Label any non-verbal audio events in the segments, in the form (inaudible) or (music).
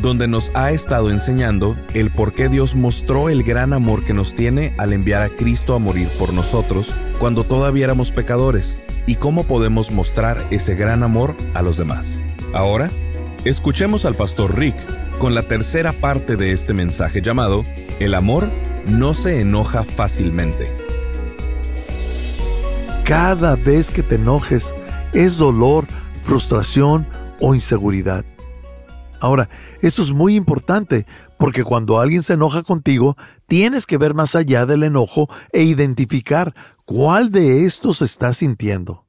donde nos ha estado enseñando el por qué Dios mostró el gran amor que nos tiene al enviar a Cristo a morir por nosotros cuando todavía éramos pecadores y cómo podemos mostrar ese gran amor a los demás. Ahora, escuchemos al pastor Rick con la tercera parte de este mensaje llamado El amor no se enoja fácilmente. Cada vez que te enojes es dolor, frustración o inseguridad. Ahora, esto es muy importante porque cuando alguien se enoja contigo, tienes que ver más allá del enojo e identificar cuál de estos estás sintiendo.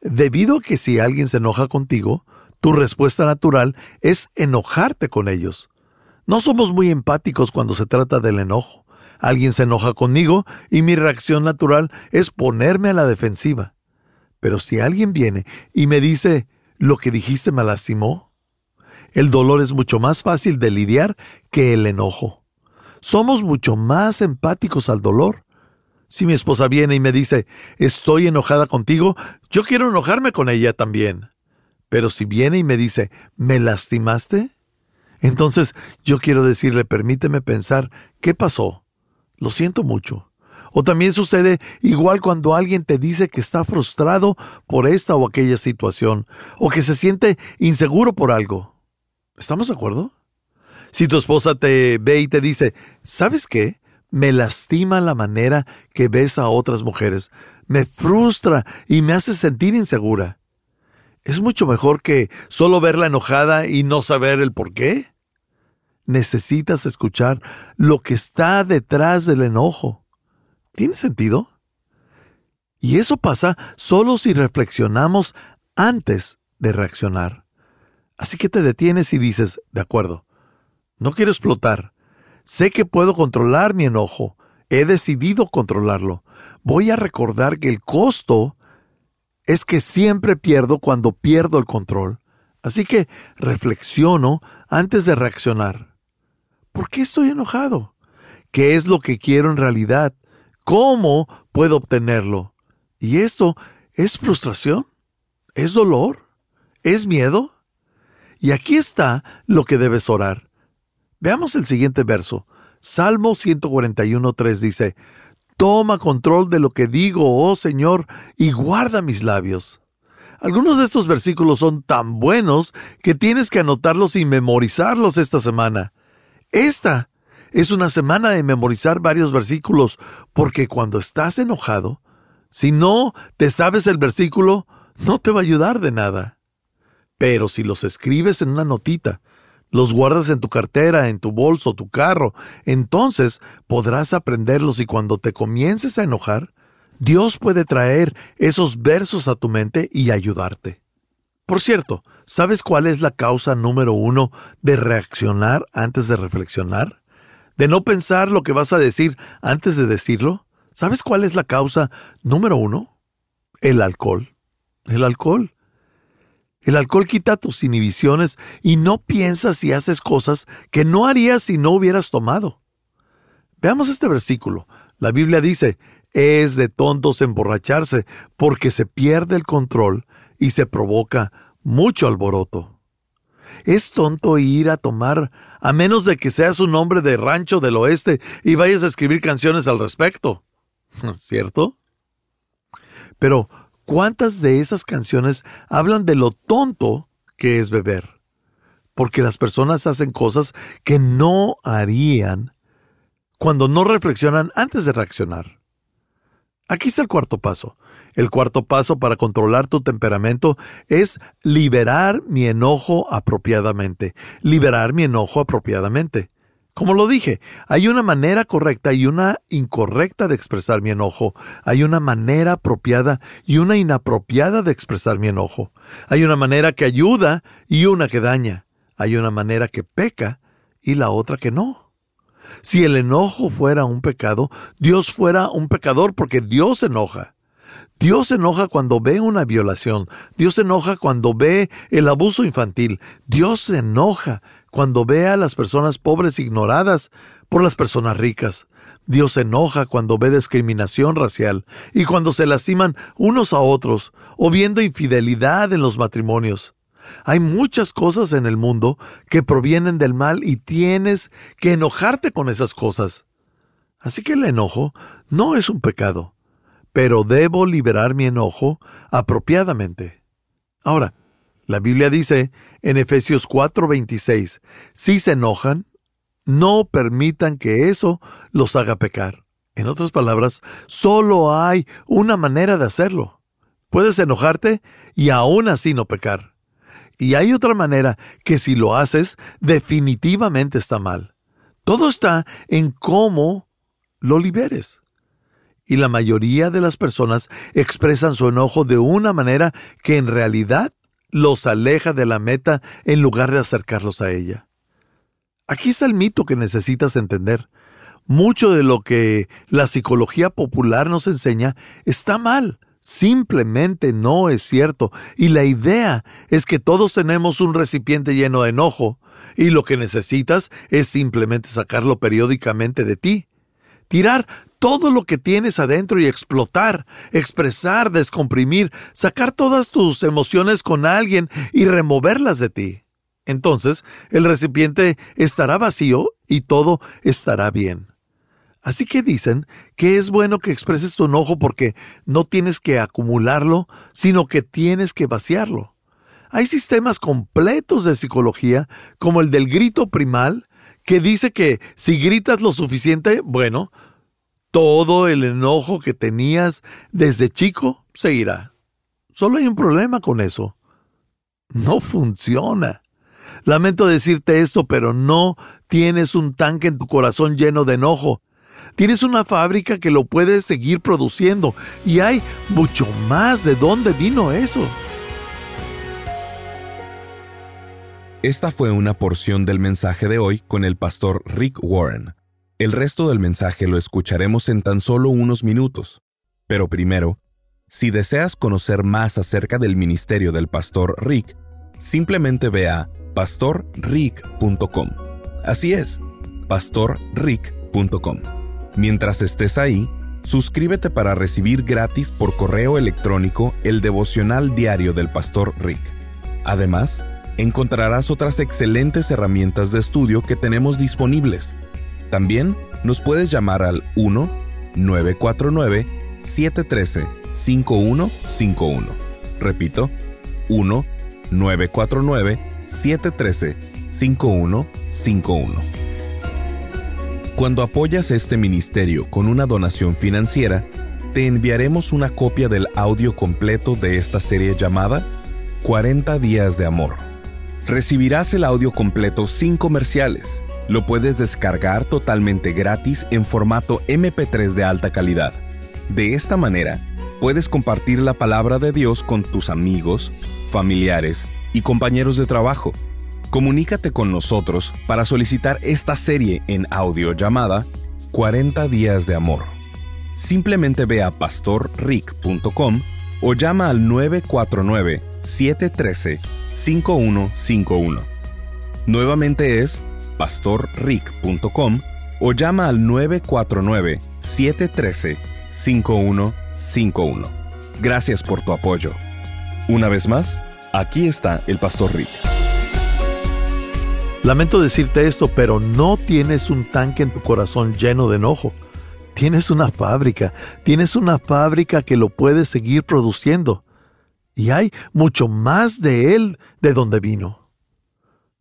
Debido a que si alguien se enoja contigo, tu respuesta natural es enojarte con ellos. No somos muy empáticos cuando se trata del enojo. Alguien se enoja conmigo y mi reacción natural es ponerme a la defensiva. Pero si alguien viene y me dice, lo que dijiste me lastimó, el dolor es mucho más fácil de lidiar que el enojo. Somos mucho más empáticos al dolor. Si mi esposa viene y me dice, estoy enojada contigo, yo quiero enojarme con ella también. Pero si viene y me dice, ¿me lastimaste? Entonces yo quiero decirle, permíteme pensar, ¿qué pasó? Lo siento mucho. O también sucede igual cuando alguien te dice que está frustrado por esta o aquella situación, o que se siente inseguro por algo. ¿Estamos de acuerdo? Si tu esposa te ve y te dice, ¿sabes qué? Me lastima la manera que ves a otras mujeres, me frustra y me hace sentir insegura. ¿Es mucho mejor que solo verla enojada y no saber el por qué? Necesitas escuchar lo que está detrás del enojo. ¿Tiene sentido? Y eso pasa solo si reflexionamos antes de reaccionar. Así que te detienes y dices, de acuerdo, no quiero explotar. Sé que puedo controlar mi enojo. He decidido controlarlo. Voy a recordar que el costo es que siempre pierdo cuando pierdo el control. Así que reflexiono antes de reaccionar. ¿Por qué estoy enojado? ¿Qué es lo que quiero en realidad? ¿Cómo puedo obtenerlo? ¿Y esto es frustración? ¿Es dolor? ¿Es miedo? Y aquí está lo que debes orar. Veamos el siguiente verso. Salmo 141.3 dice, Toma control de lo que digo, oh Señor, y guarda mis labios. Algunos de estos versículos son tan buenos que tienes que anotarlos y memorizarlos esta semana. Esta es una semana de memorizar varios versículos, porque cuando estás enojado, si no te sabes el versículo, no te va a ayudar de nada. Pero si los escribes en una notita, los guardas en tu cartera, en tu bolso, tu carro, entonces podrás aprenderlos y cuando te comiences a enojar, Dios puede traer esos versos a tu mente y ayudarte. Por cierto, ¿sabes cuál es la causa número uno de reaccionar antes de reflexionar? ¿De no pensar lo que vas a decir antes de decirlo? ¿Sabes cuál es la causa número uno? El alcohol. El alcohol. El alcohol quita tus inhibiciones y no piensas y haces cosas que no harías si no hubieras tomado. Veamos este versículo. La Biblia dice, es de tontos emborracharse porque se pierde el control y se provoca mucho alboroto. Es tonto ir a tomar a menos de que seas un hombre de rancho del oeste y vayas a escribir canciones al respecto. (laughs) ¿Cierto? Pero ¿Cuántas de esas canciones hablan de lo tonto que es beber? Porque las personas hacen cosas que no harían cuando no reflexionan antes de reaccionar. Aquí está el cuarto paso. El cuarto paso para controlar tu temperamento es liberar mi enojo apropiadamente. Liberar mi enojo apropiadamente. Como lo dije, hay una manera correcta y una incorrecta de expresar mi enojo. Hay una manera apropiada y una inapropiada de expresar mi enojo. Hay una manera que ayuda y una que daña. Hay una manera que peca y la otra que no. Si el enojo fuera un pecado, Dios fuera un pecador porque Dios enoja. Dios enoja cuando ve una violación. Dios enoja cuando ve el abuso infantil. Dios se enoja cuando ve a las personas pobres ignoradas por las personas ricas. Dios se enoja cuando ve discriminación racial y cuando se lastiman unos a otros o viendo infidelidad en los matrimonios. Hay muchas cosas en el mundo que provienen del mal y tienes que enojarte con esas cosas. Así que el enojo no es un pecado, pero debo liberar mi enojo apropiadamente. Ahora, la Biblia dice en Efesios 4:26, si se enojan, no permitan que eso los haga pecar. En otras palabras, solo hay una manera de hacerlo. Puedes enojarte y aún así no pecar. Y hay otra manera que si lo haces, definitivamente está mal. Todo está en cómo lo liberes. Y la mayoría de las personas expresan su enojo de una manera que en realidad los aleja de la meta en lugar de acercarlos a ella. Aquí está el mito que necesitas entender. Mucho de lo que la psicología popular nos enseña está mal Simplemente no es cierto. Y la idea es que todos tenemos un recipiente lleno de enojo y lo que necesitas es simplemente sacarlo periódicamente de ti. Tirar todo lo que tienes adentro y explotar, expresar, descomprimir, sacar todas tus emociones con alguien y removerlas de ti. Entonces el recipiente estará vacío y todo estará bien. Así que dicen que es bueno que expreses tu enojo porque no tienes que acumularlo, sino que tienes que vaciarlo. Hay sistemas completos de psicología, como el del grito primal, que dice que si gritas lo suficiente, bueno, todo el enojo que tenías desde chico se irá. Solo hay un problema con eso. No funciona. Lamento decirte esto, pero no tienes un tanque en tu corazón lleno de enojo. Tienes una fábrica que lo puede seguir produciendo y hay mucho más de dónde vino eso. Esta fue una porción del mensaje de hoy con el pastor Rick Warren. El resto del mensaje lo escucharemos en tan solo unos minutos. Pero primero, si deseas conocer más acerca del ministerio del pastor Rick, simplemente ve a pastorrick.com. Así es, pastorrick.com. Mientras estés ahí, suscríbete para recibir gratis por correo electrónico el devocional diario del pastor Rick. Además, encontrarás otras excelentes herramientas de estudio que tenemos disponibles. También nos puedes llamar al 1-949-713-5151. Repito, 1-949-713-5151. Cuando apoyas este ministerio con una donación financiera, te enviaremos una copia del audio completo de esta serie llamada 40 días de amor. Recibirás el audio completo sin comerciales. Lo puedes descargar totalmente gratis en formato MP3 de alta calidad. De esta manera, puedes compartir la palabra de Dios con tus amigos, familiares y compañeros de trabajo Comunícate con nosotros para solicitar esta serie en audio llamada 40 días de amor. Simplemente ve a pastorrick.com o llama al 949-713-5151. Nuevamente es pastorrick.com o llama al 949-713-5151. Gracias por tu apoyo. Una vez más, aquí está el Pastor Rick. Lamento decirte esto, pero no tienes un tanque en tu corazón lleno de enojo. Tienes una fábrica, tienes una fábrica que lo puede seguir produciendo. Y hay mucho más de él de donde vino.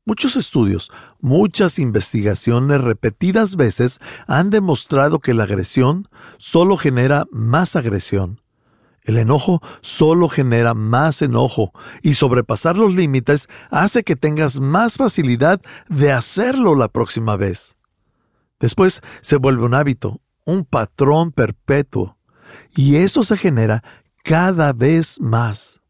Muchos estudios, muchas investigaciones repetidas veces han demostrado que la agresión solo genera más agresión. El enojo solo genera más enojo y sobrepasar los límites hace que tengas más facilidad de hacerlo la próxima vez. Después se vuelve un hábito, un patrón perpetuo, y eso se genera cada vez más.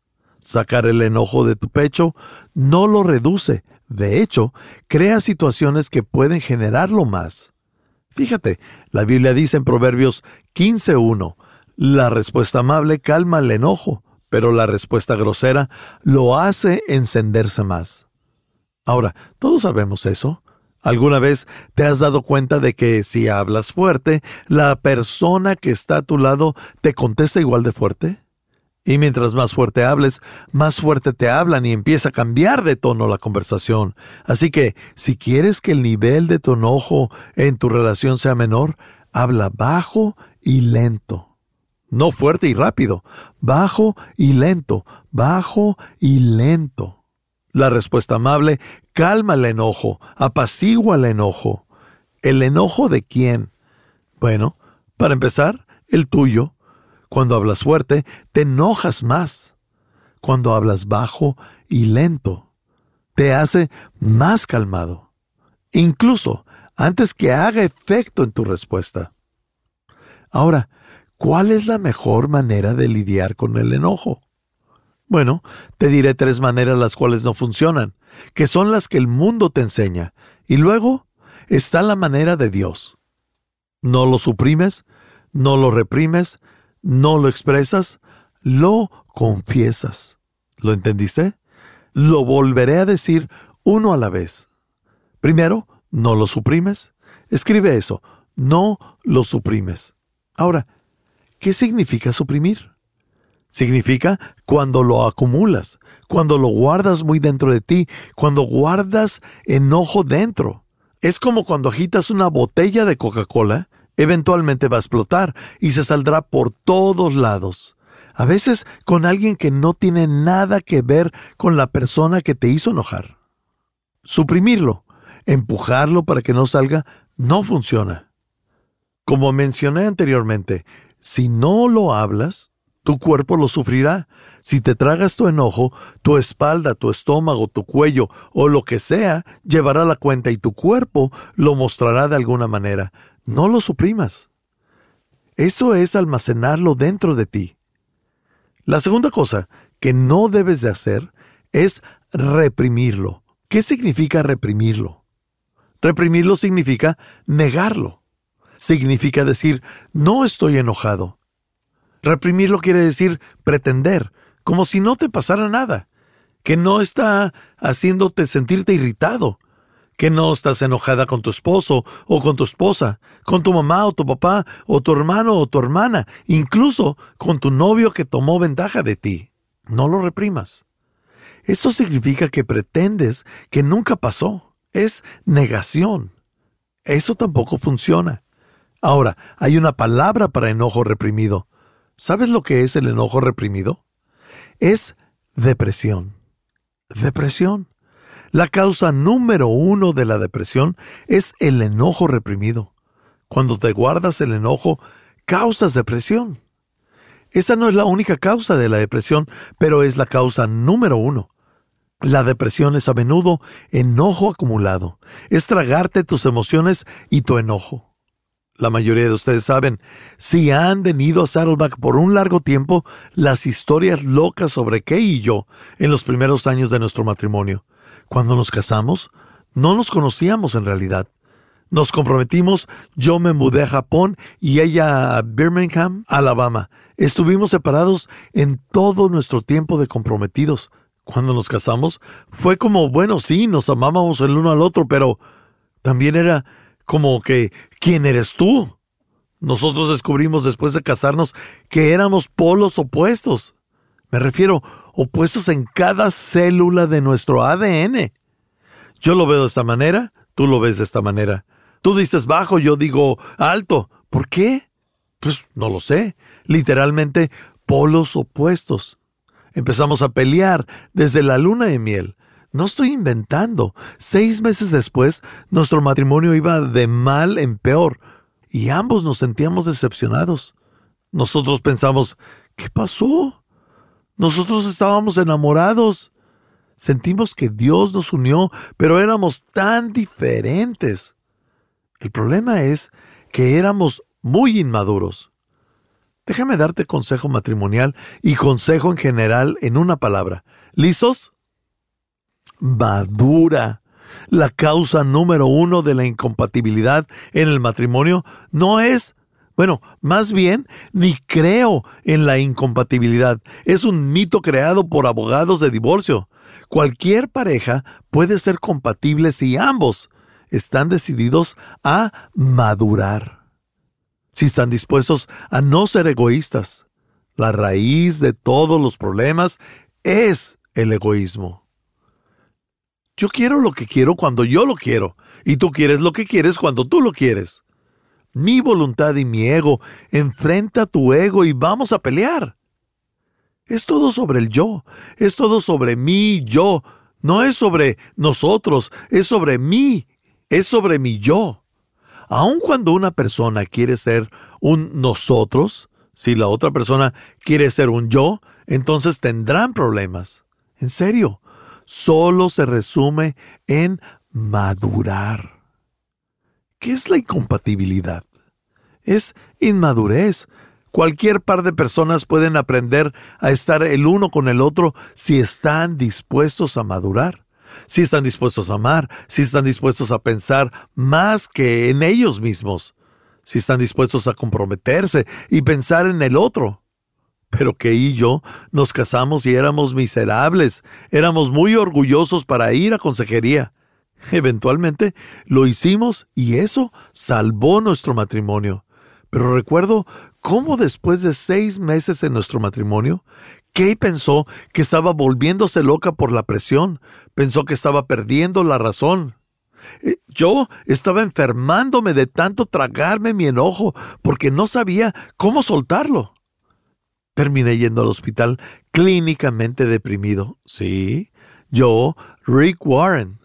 Sacar el enojo de tu pecho no lo reduce, de hecho, crea situaciones que pueden generarlo más. Fíjate, la Biblia dice en Proverbios 15.1, la respuesta amable calma el enojo, pero la respuesta grosera lo hace encenderse más. Ahora, todos sabemos eso. ¿Alguna vez te has dado cuenta de que si hablas fuerte, la persona que está a tu lado te contesta igual de fuerte? Y mientras más fuerte hables, más fuerte te hablan y empieza a cambiar de tono la conversación. Así que, si quieres que el nivel de tu enojo en tu relación sea menor, habla bajo y lento. No fuerte y rápido, bajo y lento, bajo y lento. La respuesta amable calma el enojo, apacigua el enojo. ¿El enojo de quién? Bueno, para empezar, el tuyo. Cuando hablas fuerte, te enojas más. Cuando hablas bajo y lento, te hace más calmado. Incluso antes que haga efecto en tu respuesta. Ahora, ¿cuál es la mejor manera de lidiar con el enojo? Bueno, te diré tres maneras las cuales no funcionan, que son las que el mundo te enseña, y luego está la manera de Dios. No lo suprimes, no lo reprimes, no lo expresas, lo confiesas. ¿Lo entendiste? Lo volveré a decir uno a la vez. Primero, no lo suprimes. Escribe eso, no lo suprimes. Ahora, ¿qué significa suprimir? Significa cuando lo acumulas, cuando lo guardas muy dentro de ti, cuando guardas enojo dentro. Es como cuando agitas una botella de Coca-Cola, eventualmente va a explotar y se saldrá por todos lados. A veces con alguien que no tiene nada que ver con la persona que te hizo enojar. Suprimirlo, empujarlo para que no salga, no funciona. Como mencioné anteriormente, si no lo hablas, tu cuerpo lo sufrirá. Si te tragas tu enojo, tu espalda, tu estómago, tu cuello o lo que sea llevará la cuenta y tu cuerpo lo mostrará de alguna manera. No lo suprimas. Eso es almacenarlo dentro de ti. La segunda cosa que no debes de hacer es reprimirlo. ¿Qué significa reprimirlo? Reprimirlo significa negarlo. Significa decir, no estoy enojado, Reprimirlo quiere decir pretender, como si no te pasara nada, que no está haciéndote sentirte irritado, que no estás enojada con tu esposo o con tu esposa, con tu mamá o tu papá o tu hermano o tu hermana, incluso con tu novio que tomó ventaja de ti. No lo reprimas. Esto significa que pretendes que nunca pasó. Es negación. Eso tampoco funciona. Ahora, hay una palabra para enojo reprimido. ¿Sabes lo que es el enojo reprimido? Es depresión. Depresión. La causa número uno de la depresión es el enojo reprimido. Cuando te guardas el enojo, causas depresión. Esa no es la única causa de la depresión, pero es la causa número uno. La depresión es a menudo enojo acumulado. Es tragarte tus emociones y tu enojo la mayoría de ustedes saben, si han venido a Saddleback por un largo tiempo, las historias locas sobre Kay y yo en los primeros años de nuestro matrimonio. Cuando nos casamos, no nos conocíamos en realidad. Nos comprometimos, yo me mudé a Japón y ella a Birmingham, Alabama. Estuvimos separados en todo nuestro tiempo de comprometidos. Cuando nos casamos, fue como, bueno, sí, nos amábamos el uno al otro, pero también era como que, ¿quién eres tú? Nosotros descubrimos después de casarnos que éramos polos opuestos. Me refiero, opuestos en cada célula de nuestro ADN. Yo lo veo de esta manera, tú lo ves de esta manera. Tú dices bajo, yo digo alto. ¿Por qué? Pues no lo sé. Literalmente polos opuestos. Empezamos a pelear desde la luna de miel. No estoy inventando. Seis meses después, nuestro matrimonio iba de mal en peor y ambos nos sentíamos decepcionados. Nosotros pensamos, ¿qué pasó? Nosotros estábamos enamorados. Sentimos que Dios nos unió, pero éramos tan diferentes. El problema es que éramos muy inmaduros. Déjame darte consejo matrimonial y consejo en general en una palabra. ¿Listos? Madura. La causa número uno de la incompatibilidad en el matrimonio no es bueno, más bien, ni creo en la incompatibilidad. Es un mito creado por abogados de divorcio. Cualquier pareja puede ser compatible si ambos están decididos a madurar. Si están dispuestos a no ser egoístas. La raíz de todos los problemas es el egoísmo. Yo quiero lo que quiero cuando yo lo quiero, y tú quieres lo que quieres cuando tú lo quieres mi voluntad y mi ego. Enfrenta tu ego y vamos a pelear. Es todo sobre el yo, es todo sobre mí, yo. No es sobre nosotros, es sobre mí, es sobre mi yo. Aun cuando una persona quiere ser un nosotros, si la otra persona quiere ser un yo, entonces tendrán problemas. En serio, solo se resume en madurar. ¿Qué es la incompatibilidad? Es inmadurez. Cualquier par de personas pueden aprender a estar el uno con el otro si están dispuestos a madurar, si están dispuestos a amar, si están dispuestos a pensar más que en ellos mismos, si están dispuestos a comprometerse y pensar en el otro. Pero que y yo nos casamos y éramos miserables, éramos muy orgullosos para ir a consejería. Eventualmente lo hicimos y eso salvó nuestro matrimonio. Pero recuerdo cómo después de seis meses en nuestro matrimonio, Kay pensó que estaba volviéndose loca por la presión, pensó que estaba perdiendo la razón. Eh, yo estaba enfermándome de tanto tragarme mi enojo porque no sabía cómo soltarlo. Terminé yendo al hospital clínicamente deprimido. Sí, yo, Rick Warren.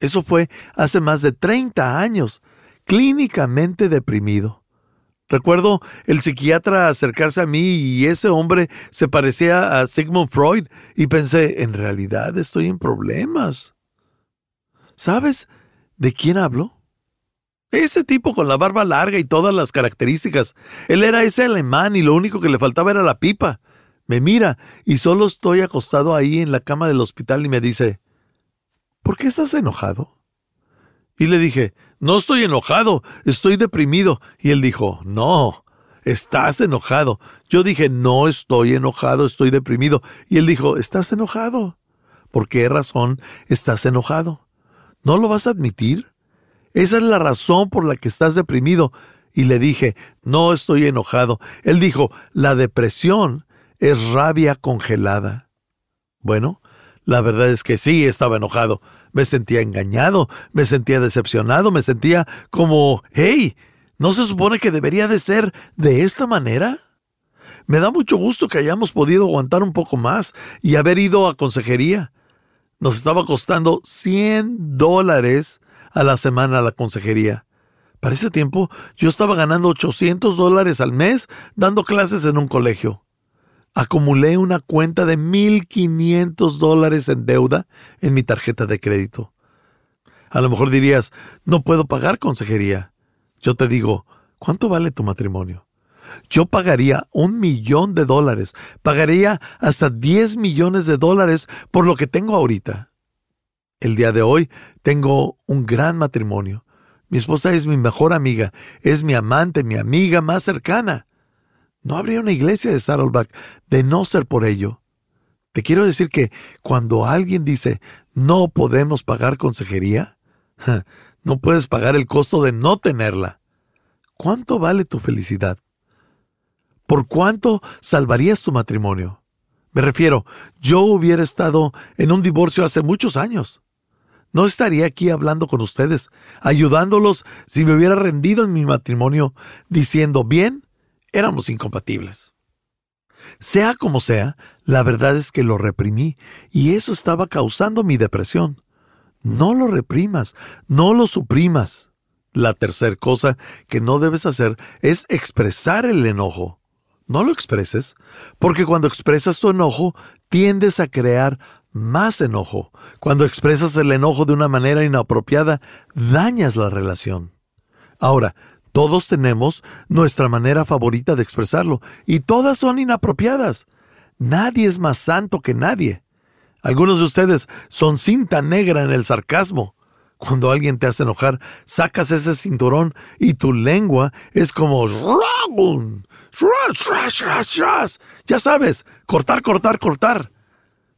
Eso fue hace más de 30 años, clínicamente deprimido. Recuerdo el psiquiatra acercarse a mí y ese hombre se parecía a Sigmund Freud y pensé, en realidad estoy en problemas. ¿Sabes de quién hablo? Ese tipo con la barba larga y todas las características. Él era ese alemán y lo único que le faltaba era la pipa. Me mira y solo estoy acostado ahí en la cama del hospital y me dice, ¿por qué estás enojado? Y le dije, no estoy enojado, estoy deprimido. Y él dijo, no, estás enojado. Yo dije, no estoy enojado, estoy deprimido. Y él dijo, estás enojado. ¿Por qué razón estás enojado? ¿No lo vas a admitir? Esa es la razón por la que estás deprimido. Y le dije, no estoy enojado. Él dijo, la depresión es rabia congelada. Bueno, la verdad es que sí estaba enojado. Me sentía engañado, me sentía decepcionado, me sentía como, hey, ¿no se supone que debería de ser de esta manera? Me da mucho gusto que hayamos podido aguantar un poco más y haber ido a consejería. Nos estaba costando 100 dólares a la semana la consejería. Para ese tiempo yo estaba ganando 800 dólares al mes dando clases en un colegio acumulé una cuenta de 1.500 dólares en deuda en mi tarjeta de crédito. A lo mejor dirías, no puedo pagar consejería. Yo te digo, ¿cuánto vale tu matrimonio? Yo pagaría un millón de dólares, pagaría hasta 10 millones de dólares por lo que tengo ahorita. El día de hoy tengo un gran matrimonio. Mi esposa es mi mejor amiga, es mi amante, mi amiga más cercana. No habría una iglesia de Saddleback de no ser por ello. Te quiero decir que cuando alguien dice no podemos pagar consejería, (laughs) no puedes pagar el costo de no tenerla. ¿Cuánto vale tu felicidad? ¿Por cuánto salvarías tu matrimonio? Me refiero, yo hubiera estado en un divorcio hace muchos años. No estaría aquí hablando con ustedes, ayudándolos si me hubiera rendido en mi matrimonio, diciendo, bien, éramos incompatibles. Sea como sea, la verdad es que lo reprimí y eso estaba causando mi depresión. No lo reprimas, no lo suprimas. La tercera cosa que no debes hacer es expresar el enojo. No lo expreses, porque cuando expresas tu enojo, tiendes a crear más enojo. Cuando expresas el enojo de una manera inapropiada, dañas la relación. Ahora, todos tenemos nuestra manera favorita de expresarlo, y todas son inapropiadas. Nadie es más santo que nadie. Algunos de ustedes son cinta negra en el sarcasmo. Cuando alguien te hace enojar, sacas ese cinturón y tu lengua es como... Ya sabes, cortar, cortar, cortar.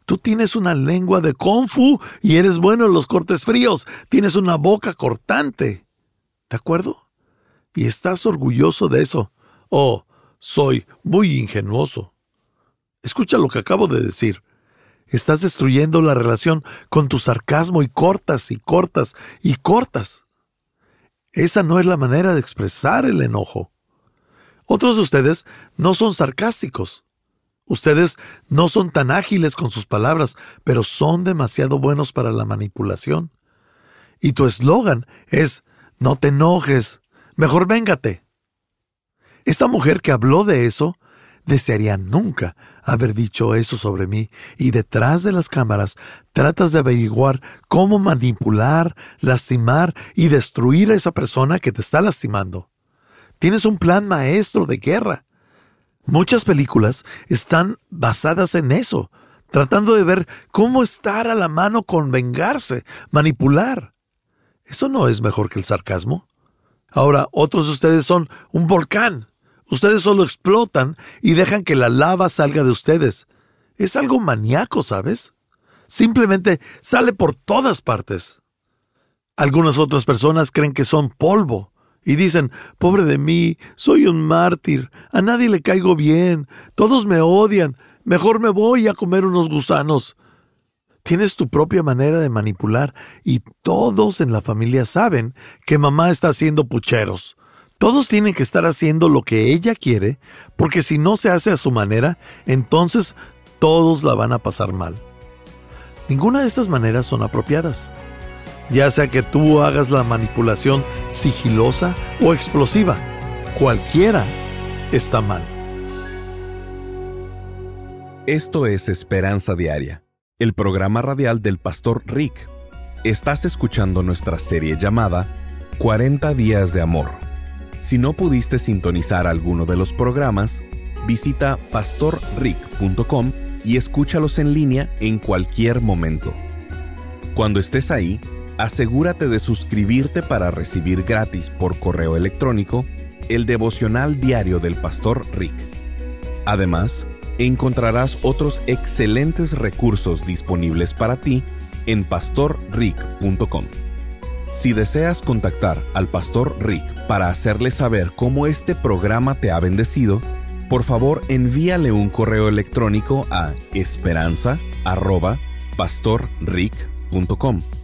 Tú tienes una lengua de kung fu y eres bueno en los cortes fríos. Tienes una boca cortante. ¿De acuerdo? Y estás orgulloso de eso. Oh, soy muy ingenuoso. Escucha lo que acabo de decir. Estás destruyendo la relación con tu sarcasmo y cortas y cortas y cortas. Esa no es la manera de expresar el enojo. Otros de ustedes no son sarcásticos. Ustedes no son tan ágiles con sus palabras, pero son demasiado buenos para la manipulación. Y tu eslogan es, no te enojes, mejor véngate. Esa mujer que habló de eso desearía nunca haber dicho eso sobre mí y detrás de las cámaras tratas de averiguar cómo manipular, lastimar y destruir a esa persona que te está lastimando. Tienes un plan maestro de guerra. Muchas películas están basadas en eso, tratando de ver cómo estar a la mano con vengarse, manipular. ¿Eso no es mejor que el sarcasmo? Ahora, otros de ustedes son un volcán. Ustedes solo explotan y dejan que la lava salga de ustedes. Es algo maníaco, ¿sabes? Simplemente sale por todas partes. Algunas otras personas creen que son polvo y dicen, pobre de mí, soy un mártir, a nadie le caigo bien, todos me odian, mejor me voy a comer unos gusanos. Tienes tu propia manera de manipular y todos en la familia saben que mamá está haciendo pucheros. Todos tienen que estar haciendo lo que ella quiere, porque si no se hace a su manera, entonces todos la van a pasar mal. Ninguna de estas maneras son apropiadas ya sea que tú hagas la manipulación sigilosa o explosiva. Cualquiera está mal. Esto es Esperanza Diaria, el programa radial del pastor Rick. Estás escuchando nuestra serie llamada 40 días de amor. Si no pudiste sintonizar alguno de los programas, visita pastorrick.com y escúchalos en línea en cualquier momento. Cuando estés ahí, asegúrate de suscribirte para recibir gratis por correo electrónico el devocional diario del pastor Rick. Además, encontrarás otros excelentes recursos disponibles para ti en pastorrick.com. Si deseas contactar al pastor Rick para hacerle saber cómo este programa te ha bendecido, por favor envíale un correo electrónico a esperanza@pastorrick.com.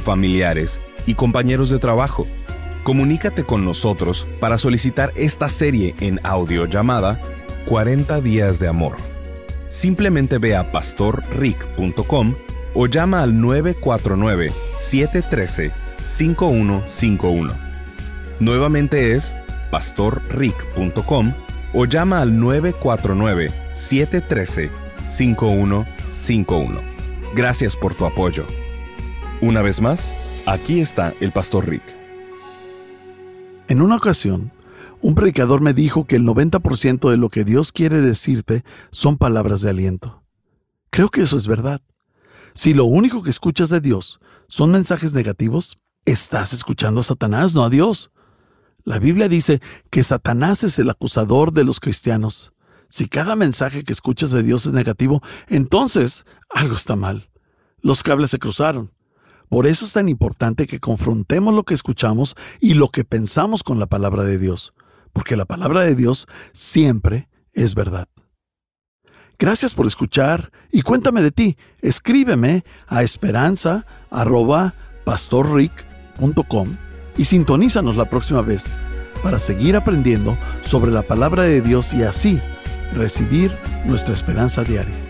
familiares y compañeros de trabajo. Comunícate con nosotros para solicitar esta serie en audio llamada 40 días de amor. Simplemente ve a pastorrick.com o llama al 949-713-5151. Nuevamente es pastorrick.com o llama al 949-713-5151. Gracias por tu apoyo. Una vez más, aquí está el pastor Rick. En una ocasión, un predicador me dijo que el 90% de lo que Dios quiere decirte son palabras de aliento. Creo que eso es verdad. Si lo único que escuchas de Dios son mensajes negativos, estás escuchando a Satanás, no a Dios. La Biblia dice que Satanás es el acusador de los cristianos. Si cada mensaje que escuchas de Dios es negativo, entonces algo está mal. Los cables se cruzaron. Por eso es tan importante que confrontemos lo que escuchamos y lo que pensamos con la palabra de Dios, porque la palabra de Dios siempre es verdad. Gracias por escuchar y cuéntame de ti. Escríbeme a esperanza.pastorrick.com y sintonízanos la próxima vez para seguir aprendiendo sobre la palabra de Dios y así recibir nuestra esperanza diaria.